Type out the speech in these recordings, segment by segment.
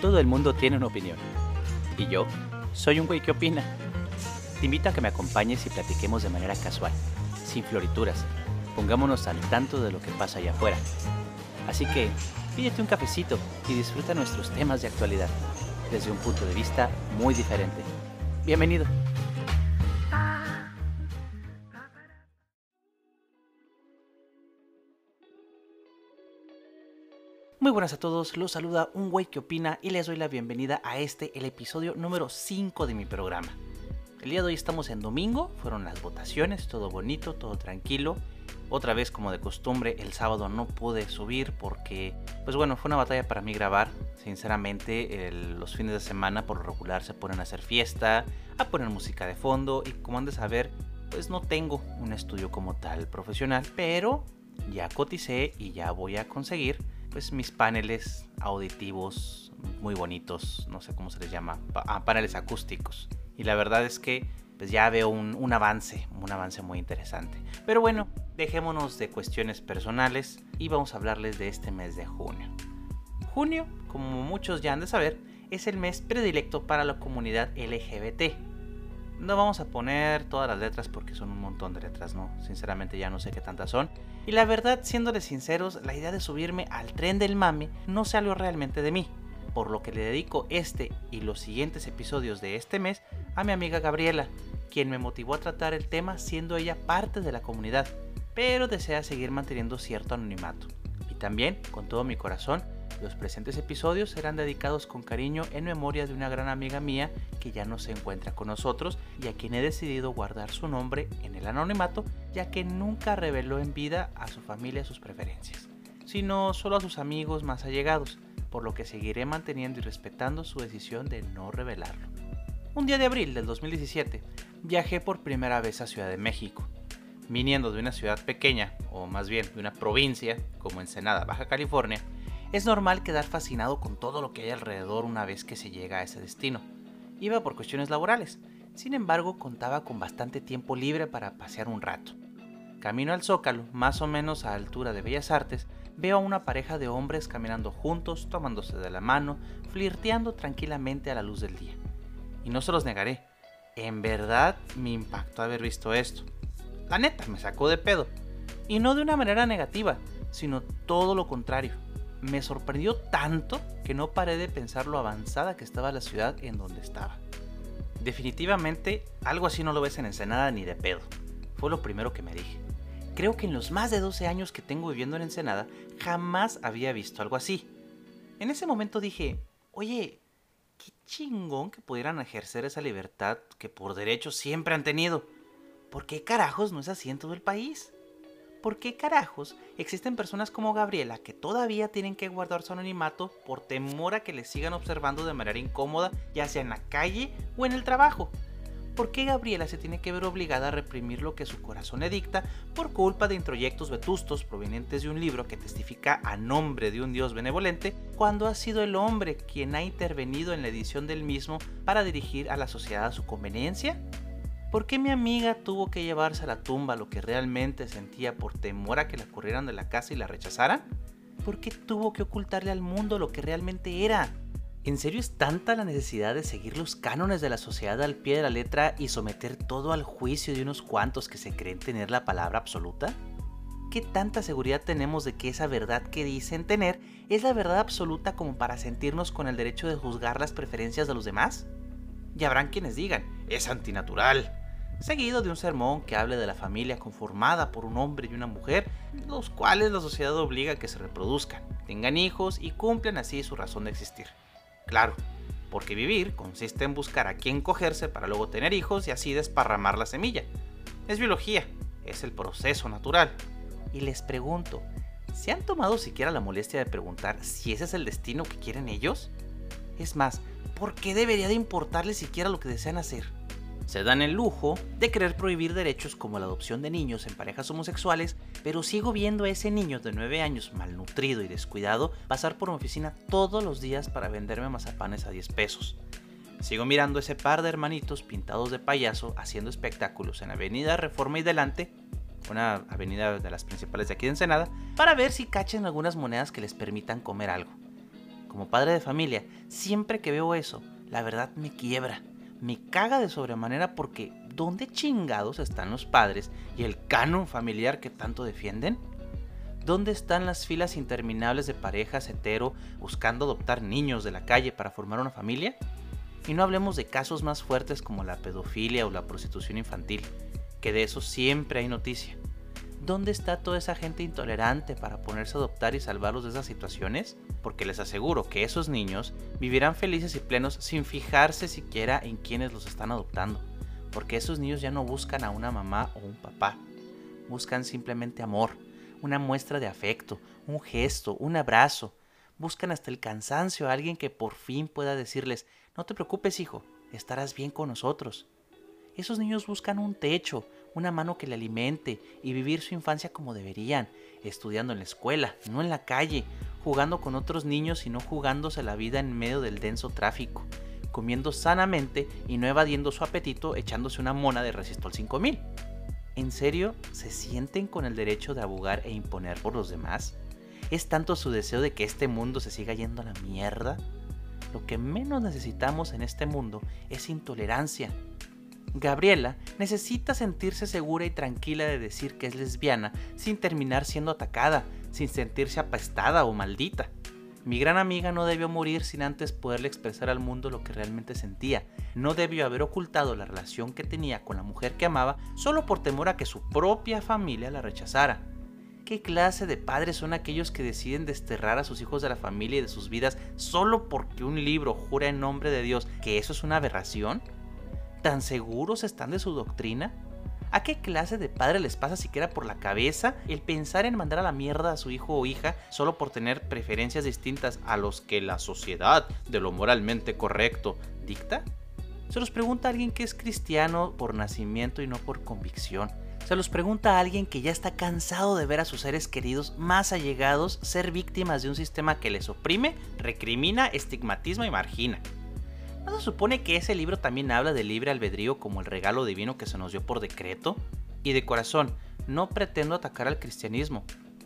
Todo el mundo tiene una opinión. Y yo soy un güey que opina. Te invito a que me acompañes y platiquemos de manera casual, sin florituras. Pongámonos al tanto de lo que pasa allá afuera. Así que pídete un cafecito y disfruta nuestros temas de actualidad, desde un punto de vista muy diferente. Bienvenido. Muy buenas a todos, los saluda un güey que opina y les doy la bienvenida a este, el episodio número 5 de mi programa. El día de hoy estamos en domingo, fueron las votaciones, todo bonito, todo tranquilo. Otra vez, como de costumbre, el sábado no pude subir porque, pues bueno, fue una batalla para mí grabar. Sinceramente, los fines de semana por lo regular se ponen a hacer fiesta, a poner música de fondo y como han de saber, pues no tengo un estudio como tal profesional, pero ya coticé y ya voy a conseguir pues mis paneles auditivos muy bonitos, no sé cómo se les llama, ah, paneles acústicos. Y la verdad es que pues ya veo un, un, avance, un avance muy interesante. Pero bueno, dejémonos de cuestiones personales y vamos a hablarles de este mes de junio. Junio, como muchos ya han de saber, es el mes predilecto para la comunidad LGBT. No vamos a poner todas las letras porque son un montón de letras, ¿no? Sinceramente ya no sé qué tantas son. Y la verdad, siéndoles sinceros, la idea de subirme al tren del mame no salió realmente de mí. Por lo que le dedico este y los siguientes episodios de este mes a mi amiga Gabriela, quien me motivó a tratar el tema siendo ella parte de la comunidad, pero desea seguir manteniendo cierto anonimato. Y también, con todo mi corazón, los presentes episodios serán dedicados con cariño en memoria de una gran amiga mía que ya no se encuentra con nosotros y a quien he decidido guardar su nombre en el anonimato ya que nunca reveló en vida a su familia sus preferencias, sino solo a sus amigos más allegados, por lo que seguiré manteniendo y respetando su decisión de no revelarlo. Un día de abril del 2017 viajé por primera vez a Ciudad de México. Viniendo de una ciudad pequeña, o más bien de una provincia, como Ensenada, Baja California, es normal quedar fascinado con todo lo que hay alrededor una vez que se llega a ese destino. Iba por cuestiones laborales, sin embargo contaba con bastante tiempo libre para pasear un rato. Camino al Zócalo, más o menos a altura de Bellas Artes, veo a una pareja de hombres caminando juntos, tomándose de la mano, flirteando tranquilamente a la luz del día. Y no se los negaré, en verdad me impactó haber visto esto. La neta, me sacó de pedo. Y no de una manera negativa, sino todo lo contrario me sorprendió tanto que no paré de pensar lo avanzada que estaba la ciudad en donde estaba. Definitivamente, algo así no lo ves en Ensenada ni de pedo. Fue lo primero que me dije. Creo que en los más de 12 años que tengo viviendo en Ensenada, jamás había visto algo así. En ese momento dije, oye, qué chingón que pudieran ejercer esa libertad que por derecho siempre han tenido. ¿Por qué carajos no es así en todo el país? ¿Por qué carajos existen personas como Gabriela que todavía tienen que guardar su anonimato por temor a que les sigan observando de manera incómoda, ya sea en la calle o en el trabajo? ¿Por qué Gabriela se tiene que ver obligada a reprimir lo que su corazón le dicta por culpa de introyectos vetustos provenientes de un libro que testifica a nombre de un dios benevolente, cuando ha sido el hombre quien ha intervenido en la edición del mismo para dirigir a la sociedad a su conveniencia? ¿Por qué mi amiga tuvo que llevarse a la tumba lo que realmente sentía por temor a que la corrieran de la casa y la rechazaran? ¿Por qué tuvo que ocultarle al mundo lo que realmente era? ¿En serio es tanta la necesidad de seguir los cánones de la sociedad al pie de la letra y someter todo al juicio de unos cuantos que se creen tener la palabra absoluta? ¿Qué tanta seguridad tenemos de que esa verdad que dicen tener es la verdad absoluta como para sentirnos con el derecho de juzgar las preferencias de los demás? Y habrán quienes digan, es antinatural, seguido de un sermón que hable de la familia conformada por un hombre y una mujer, los cuales la sociedad obliga a que se reproduzcan, tengan hijos y cumplan así su razón de existir. Claro, porque vivir consiste en buscar a quien cogerse para luego tener hijos y así desparramar la semilla. Es biología, es el proceso natural. Y les pregunto, ¿se han tomado siquiera la molestia de preguntar si ese es el destino que quieren ellos? Es más, ¿por qué debería de importarles siquiera lo que desean hacer? Se dan el lujo de querer prohibir derechos como la adopción de niños en parejas homosexuales, pero sigo viendo a ese niño de 9 años malnutrido y descuidado pasar por mi oficina todos los días para venderme mazapanes a 10 pesos. Sigo mirando ese par de hermanitos pintados de payaso haciendo espectáculos en Avenida Reforma y Delante, una avenida de las principales de aquí de Ensenada, para ver si cachan algunas monedas que les permitan comer algo. Como padre de familia, siempre que veo eso, la verdad me quiebra. Me caga de sobremanera porque ¿dónde chingados están los padres y el canon familiar que tanto defienden? ¿Dónde están las filas interminables de parejas hetero buscando adoptar niños de la calle para formar una familia? Y no hablemos de casos más fuertes como la pedofilia o la prostitución infantil, que de eso siempre hay noticia. ¿Dónde está toda esa gente intolerante para ponerse a adoptar y salvarlos de esas situaciones? Porque les aseguro que esos niños vivirán felices y plenos sin fijarse siquiera en quienes los están adoptando. Porque esos niños ya no buscan a una mamá o un papá, buscan simplemente amor, una muestra de afecto, un gesto, un abrazo. Buscan hasta el cansancio a alguien que por fin pueda decirles, no te preocupes, hijo, estarás bien con nosotros. Esos niños buscan un techo, una mano que le alimente y vivir su infancia como deberían, estudiando en la escuela, no en la calle, jugando con otros niños y no jugándose la vida en medio del denso tráfico, comiendo sanamente y no evadiendo su apetito echándose una mona de Resistol 5000. ¿En serio se sienten con el derecho de abogar e imponer por los demás? ¿Es tanto su deseo de que este mundo se siga yendo a la mierda? Lo que menos necesitamos en este mundo es intolerancia. Gabriela necesita sentirse segura y tranquila de decir que es lesbiana sin terminar siendo atacada, sin sentirse apestada o maldita. Mi gran amiga no debió morir sin antes poderle expresar al mundo lo que realmente sentía. No debió haber ocultado la relación que tenía con la mujer que amaba solo por temor a que su propia familia la rechazara. ¿Qué clase de padres son aquellos que deciden desterrar a sus hijos de la familia y de sus vidas solo porque un libro jura en nombre de Dios que eso es una aberración? ¿Tan seguros están de su doctrina? ¿A qué clase de padre les pasa siquiera por la cabeza el pensar en mandar a la mierda a su hijo o hija solo por tener preferencias distintas a los que la sociedad de lo moralmente correcto dicta? Se los pregunta alguien que es cristiano por nacimiento y no por convicción. Se los pregunta a alguien que ya está cansado de ver a sus seres queridos más allegados ser víctimas de un sistema que les oprime, recrimina, estigmatiza y margina. ¿No se supone que ese libro también habla de libre albedrío como el regalo divino que se nos dio por decreto? Y de corazón, no pretendo atacar al cristianismo,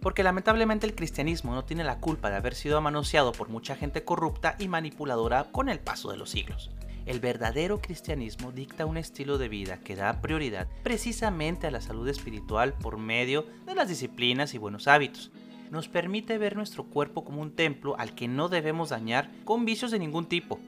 porque lamentablemente el cristianismo no tiene la culpa de haber sido manoseado por mucha gente corrupta y manipuladora con el paso de los siglos. El verdadero cristianismo dicta un estilo de vida que da prioridad precisamente a la salud espiritual por medio de las disciplinas y buenos hábitos. Nos permite ver nuestro cuerpo como un templo al que no debemos dañar con vicios de ningún tipo.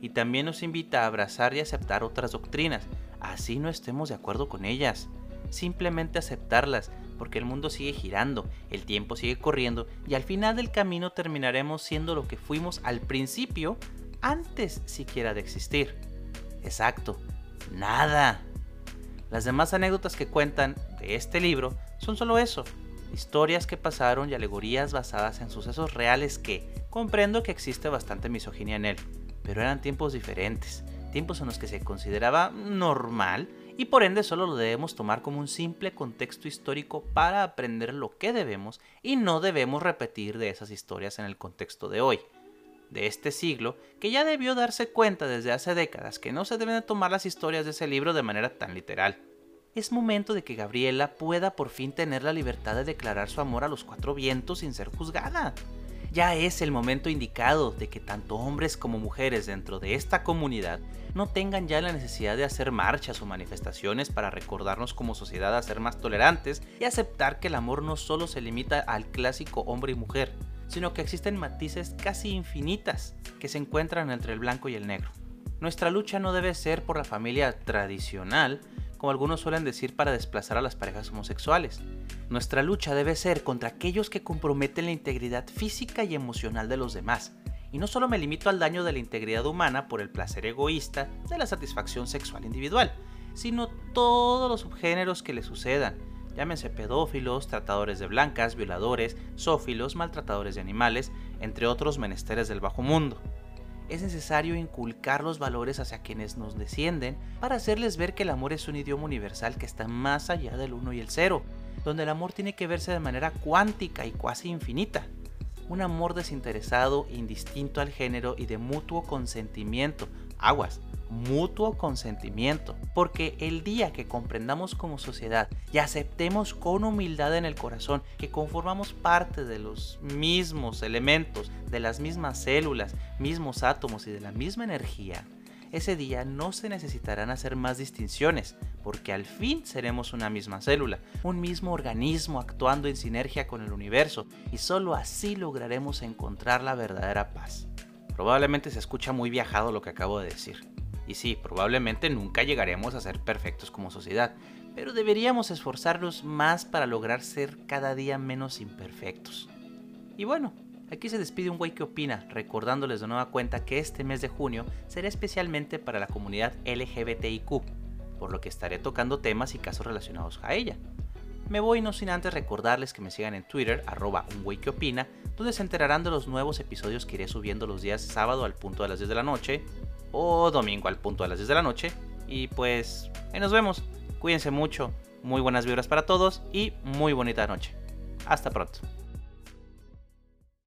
Y también nos invita a abrazar y aceptar otras doctrinas, así no estemos de acuerdo con ellas. Simplemente aceptarlas, porque el mundo sigue girando, el tiempo sigue corriendo y al final del camino terminaremos siendo lo que fuimos al principio antes siquiera de existir. Exacto, nada. Las demás anécdotas que cuentan de este libro son solo eso, historias que pasaron y alegorías basadas en sucesos reales que comprendo que existe bastante misoginia en él, pero eran tiempos diferentes, tiempos en los que se consideraba normal y por ende solo lo debemos tomar como un simple contexto histórico para aprender lo que debemos y no debemos repetir de esas historias en el contexto de hoy de este siglo que ya debió darse cuenta desde hace décadas que no se deben tomar las historias de ese libro de manera tan literal. Es momento de que Gabriela pueda por fin tener la libertad de declarar su amor a los cuatro vientos sin ser juzgada. Ya es el momento indicado de que tanto hombres como mujeres dentro de esta comunidad no tengan ya la necesidad de hacer marchas o manifestaciones para recordarnos como sociedad a ser más tolerantes y aceptar que el amor no solo se limita al clásico hombre y mujer, sino que existen matices casi infinitas que se encuentran entre el blanco y el negro. Nuestra lucha no debe ser por la familia tradicional, como algunos suelen decir para desplazar a las parejas homosexuales. Nuestra lucha debe ser contra aquellos que comprometen la integridad física y emocional de los demás. Y no solo me limito al daño de la integridad humana por el placer egoísta de la satisfacción sexual individual, sino todos los subgéneros que le sucedan, llámense pedófilos, tratadores de blancas, violadores, zófilos, maltratadores de animales, entre otros menesteres del bajo mundo. Es necesario inculcar los valores hacia quienes nos descienden para hacerles ver que el amor es un idioma universal que está más allá del uno y el cero, donde el amor tiene que verse de manera cuántica y cuasi infinita. Un amor desinteresado, indistinto al género y de mutuo consentimiento, aguas, mutuo consentimiento, porque el día que comprendamos como sociedad y aceptemos con humildad en el corazón que conformamos parte de los mismos elementos, de las mismas células, mismos átomos y de la misma energía, ese día no se necesitarán hacer más distinciones, porque al fin seremos una misma célula, un mismo organismo actuando en sinergia con el universo, y solo así lograremos encontrar la verdadera paz. Probablemente se escucha muy viajado lo que acabo de decir, y sí, probablemente nunca llegaremos a ser perfectos como sociedad, pero deberíamos esforzarnos más para lograr ser cada día menos imperfectos. Y bueno, aquí se despide un güey que opina, recordándoles de nueva cuenta que este mes de junio será especialmente para la comunidad LGBTIQ, por lo que estaré tocando temas y casos relacionados a ella. Me voy no sin antes recordarles que me sigan en Twitter, arroba un güey que opina, donde se enterarán de los nuevos episodios que iré subiendo los días sábado al punto de las 10 de la noche, o domingo al punto de las 10 de la noche. Y pues ahí nos vemos. Cuídense mucho. Muy buenas vibras para todos y muy bonita noche. Hasta pronto.